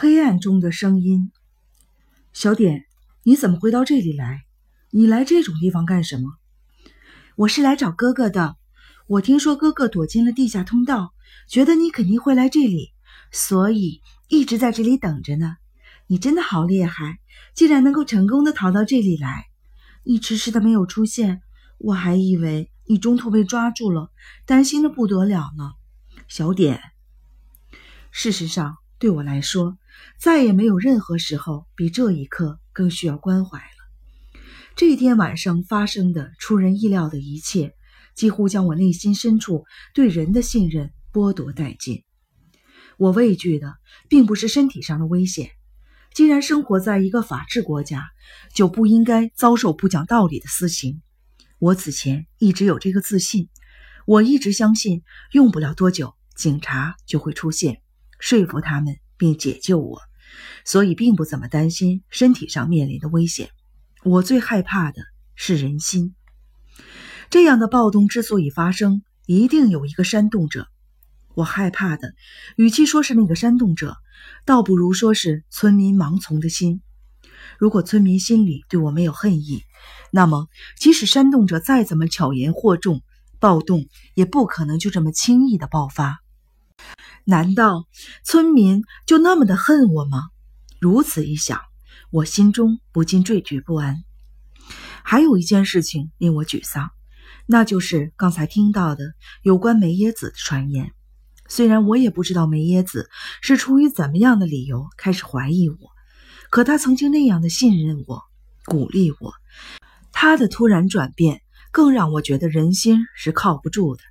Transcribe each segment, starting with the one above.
黑暗中的声音。小点，你怎么会到这里来？你来这种地方干什么？我是来找哥哥的。我听说哥哥躲进了地下通道，觉得你肯定会来这里，所以一直在这里等着呢。你真的好厉害，竟然能够成功的逃到这里来。你迟迟的没有出现，我还以为你中途被抓住了，担心的不得了呢。小点，事实上。对我来说，再也没有任何时候比这一刻更需要关怀了。这一天晚上发生的出人意料的一切，几乎将我内心深处对人的信任剥夺殆尽。我畏惧的并不是身体上的危险，既然生活在一个法治国家，就不应该遭受不讲道理的私刑。我此前一直有这个自信，我一直相信，用不了多久，警察就会出现。说服他们并解救我，所以并不怎么担心身体上面临的危险。我最害怕的是人心。这样的暴动之所以发生，一定有一个煽动者。我害怕的，与其说是那个煽动者，倒不如说是村民盲从的心。如果村民心里对我没有恨意，那么即使煽动者再怎么巧言惑众，暴动也不可能就这么轻易的爆发。难道村民就那么的恨我吗？如此一想，我心中不禁惴惴不安。还有一件事情令我沮丧，那就是刚才听到的有关梅耶子的传言。虽然我也不知道梅耶子是出于怎么样的理由开始怀疑我，可他曾经那样的信任我、鼓励我，他的突然转变更让我觉得人心是靠不住的。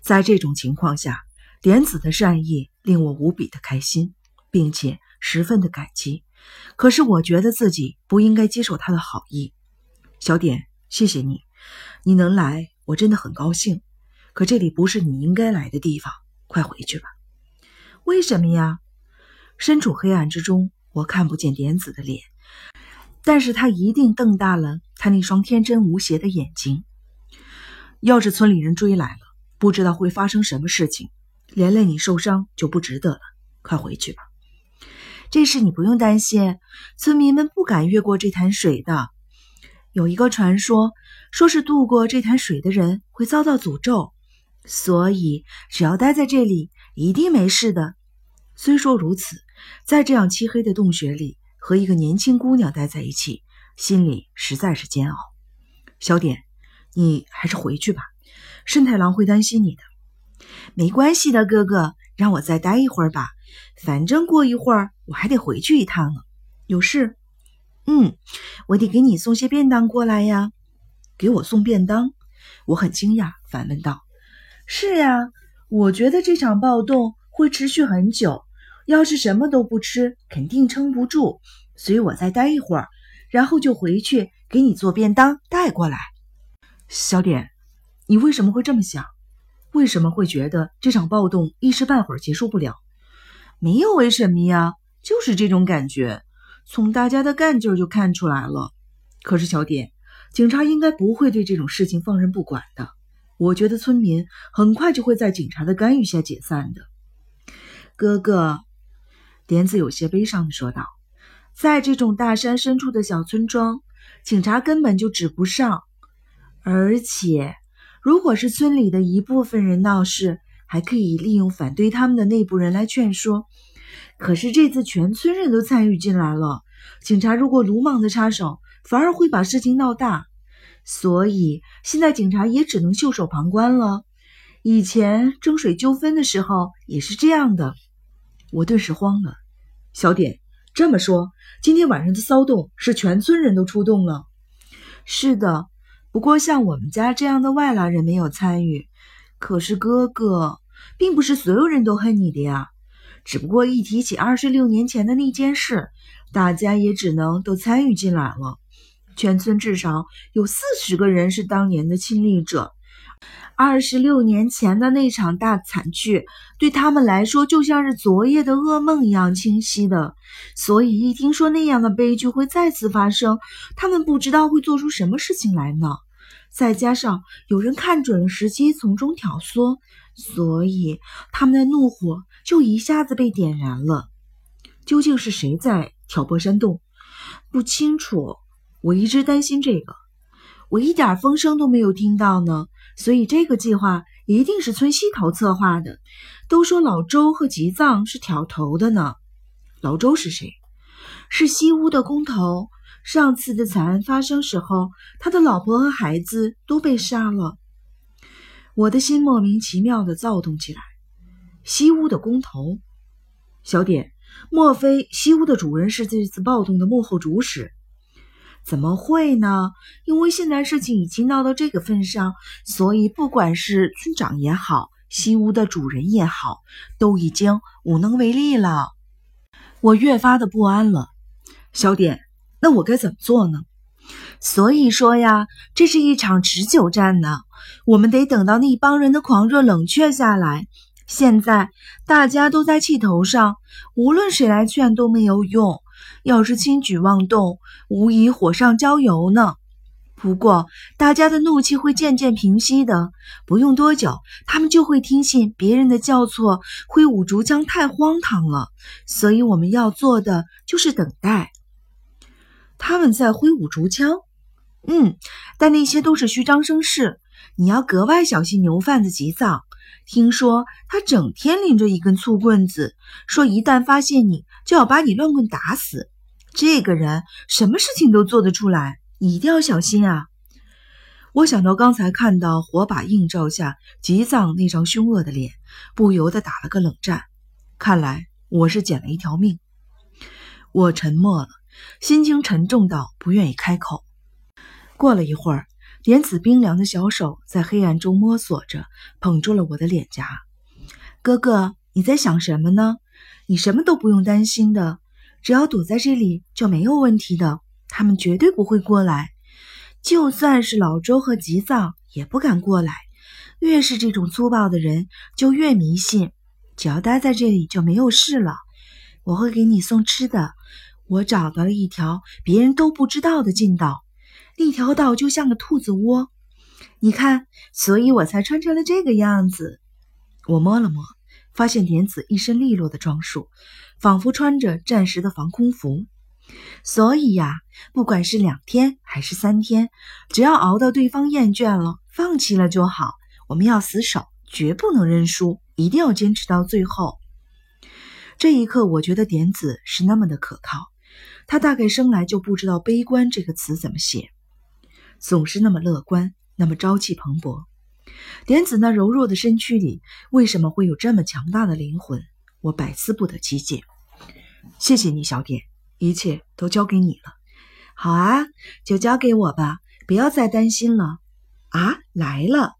在这种情况下，莲子的善意令我无比的开心，并且十分的感激。可是我觉得自己不应该接受他的好意。小点，谢谢你，你能来，我真的很高兴。可这里不是你应该来的地方，快回去吧。为什么呀？身处黑暗之中，我看不见莲子的脸，但是他一定瞪大了他那双天真无邪的眼睛。要是村里人追来了，不知道会发生什么事情。连累你受伤就不值得了，快回去吧。这事你不用担心，村民们不敢越过这潭水的。有一个传说，说是渡过这潭水的人会遭到诅咒，所以只要待在这里，一定没事的。虽说如此，在这样漆黑的洞穴里和一个年轻姑娘待在一起，心里实在是煎熬。小点，你还是回去吧，深太郎会担心你的。没关系的，哥哥，让我再待一会儿吧。反正过一会儿我还得回去一趟呢。有事？嗯，我得给你送些便当过来呀。给我送便当？我很惊讶，反问道：“是呀，我觉得这场暴动会持续很久。要是什么都不吃，肯定撑不住。所以我再待一会儿，然后就回去给你做便当带过来。”小点，你为什么会这么想？为什么会觉得这场暴动一时半会儿结束不了？没有为什么呀，就是这种感觉，从大家的干劲儿就看出来了。可是小点，警察应该不会对这种事情放任不管的。我觉得村民很快就会在警察的干预下解散的。哥哥，莲子有些悲伤的说道：“在这种大山深处的小村庄，警察根本就指不上，而且……”如果是村里的一部分人闹事，还可以利用反对他们的内部人来劝说。可是这次全村人都参与进来了，警察如果鲁莽的插手，反而会把事情闹大。所以现在警察也只能袖手旁观了。以前争水纠纷的时候也是这样的。我顿时慌了。小点，这么说，今天晚上的骚动是全村人都出动了？是的。不过，像我们家这样的外来人没有参与。可是，哥哥，并不是所有人都恨你的呀。只不过一提起二十六年前的那件事，大家也只能都参与进来了。全村至少有四十个人是当年的亲历者。二十六年前的那场大惨剧，对他们来说就像是昨夜的噩梦一样清晰的。所以一听说那样的悲剧会再次发生，他们不知道会做出什么事情来呢。再加上有人看准了时机从中挑唆，所以他们的怒火就一下子被点燃了。究竟是谁在挑拨煽动？不清楚。我一直担心这个，我一点风声都没有听到呢。所以这个计划一定是村西头策划的。都说老周和吉藏是挑头的呢。老周是谁？是西屋的工头。上次的惨案发生时候，他的老婆和孩子都被杀了。我的心莫名其妙地躁动起来。西屋的工头，小点，莫非西屋的主人是这次暴动的幕后主使？怎么会呢？因为现在事情已经闹到这个份上，所以不管是村长也好，西屋的主人也好，都已经无能为力了。我越发的不安了。小点，那我该怎么做呢？所以说呀，这是一场持久战呢。我们得等到那帮人的狂热冷却下来。现在大家都在气头上，无论谁来劝都没有用。要是轻举妄动，无疑火上浇油呢。不过大家的怒气会渐渐平息的，不用多久，他们就会听信别人的教唆。挥舞竹枪太荒唐了，所以我们要做的就是等待。他们在挥舞竹枪，嗯，但那些都是虚张声势。你要格外小心牛贩子急躁。听说他整天拎着一根粗棍子，说一旦发现你，就要把你乱棍打死。这个人什么事情都做得出来，你一定要小心啊！我想到刚才看到火把映照下吉藏那张凶恶的脸，不由得打了个冷战。看来我是捡了一条命。我沉默了，心情沉重到不愿意开口。过了一会儿。莲子冰凉的小手在黑暗中摸索着，捧住了我的脸颊。哥哥，你在想什么呢？你什么都不用担心的，只要躲在这里就没有问题的。他们绝对不会过来，就算是老周和吉藏也不敢过来。越是这种粗暴的人，就越迷信。只要待在这里就没有事了。我会给你送吃的。我找到了一条别人都不知道的近道。那条道就像个兔子窝，你看，所以我才穿成了这个样子。我摸了摸，发现莲子一身利落的装束，仿佛穿着战时的防空服。所以呀，不管是两天还是三天，只要熬到对方厌倦了、放弃了就好。我们要死守，绝不能认输，一定要坚持到最后。这一刻，我觉得点子是那么的可靠。他大概生来就不知道“悲观”这个词怎么写。总是那么乐观，那么朝气蓬勃。点子那柔弱的身躯里，为什么会有这么强大的灵魂？我百思不得其解。谢谢你，小点，一切都交给你了。好啊，就交给我吧，不要再担心了。啊，来了！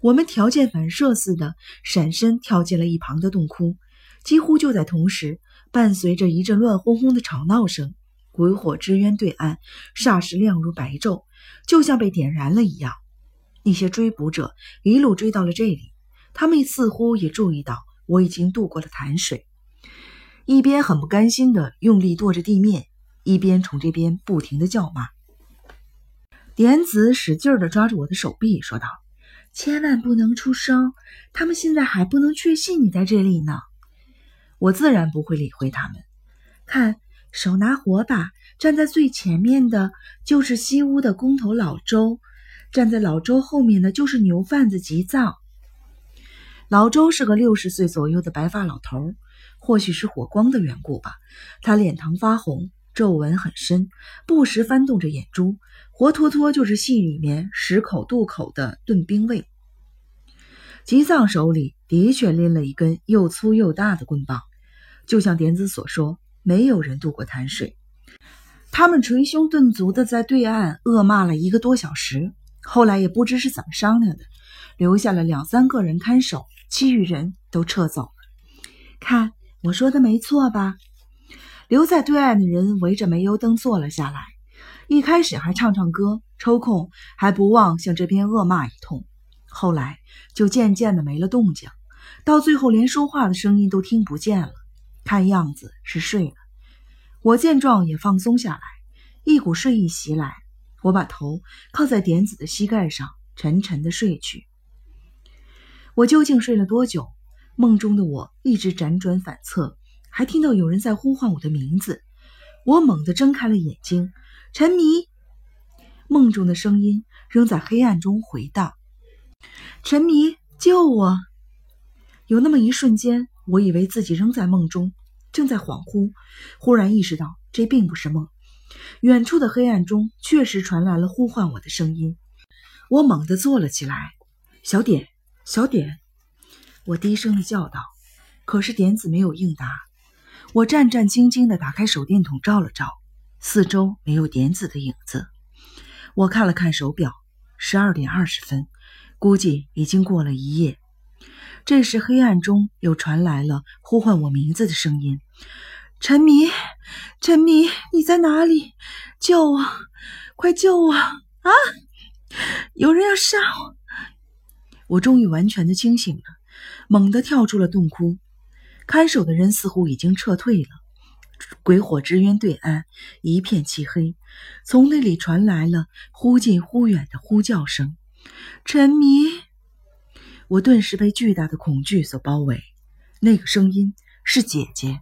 我们条件反射似的闪身跳进了一旁的洞窟，几乎就在同时，伴随着一阵乱哄哄的吵闹声。鬼火之渊对岸，霎时亮如白昼，就像被点燃了一样。那些追捕者一路追到了这里，他们似乎也注意到我已经渡过了潭水，一边很不甘心地用力跺着地面，一边从这边不停地叫骂。点子使劲地抓住我的手臂，说道：“千万不能出声，他们现在还不能确信你在这里呢。”我自然不会理会他们。看。手拿火把，站在最前面的就是西屋的工头老周，站在老周后面的就是牛贩子吉藏。老周是个六十岁左右的白发老头，或许是火光的缘故吧，他脸庞发红，皱纹很深，不时翻动着眼珠，活脱脱就是戏里面十口渡口的炖兵卫。吉藏手里的确拎了一根又粗又大的棍棒，就像点子所说。没有人渡过潭水，他们捶胸顿足的在对岸恶骂了一个多小时，后来也不知是怎么商量的，留下了两三个人看守，其余人都撤走了。看我说的没错吧？留在对岸的人围着煤油灯坐了下来，一开始还唱唱歌，抽空还不忘向这边恶骂一通，后来就渐渐的没了动静，到最后连说话的声音都听不见了。看样子是睡了，我见状也放松下来，一股睡意袭来，我把头靠在点子的膝盖上，沉沉的睡去。我究竟睡了多久？梦中的我一直辗转反侧，还听到有人在呼唤我的名字。我猛地睁开了眼睛，陈迷。梦中的声音仍在黑暗中回荡：“陈迷，救我！”有那么一瞬间，我以为自己仍在梦中，正在恍惚，忽然意识到这并不是梦。远处的黑暗中确实传来了呼唤我的声音，我猛地坐了起来。小点，小点，我低声的叫道。可是点子没有应答。我战战兢兢的打开手电筒照了照，四周没有点子的影子。我看了看手表，十二点二十分，估计已经过了一夜。这时黑暗中又传来了呼唤我名字的声音。陈迷，陈迷，你在哪里？救我！快救我！啊！有人要杀我！我终于完全的清醒了，猛地跳出了洞窟。看守的人似乎已经撤退了。鬼火之渊对岸一片漆黑，从那里传来了忽近忽远的呼叫声。陈迷！我顿时被巨大的恐惧所包围。那个声音是姐姐。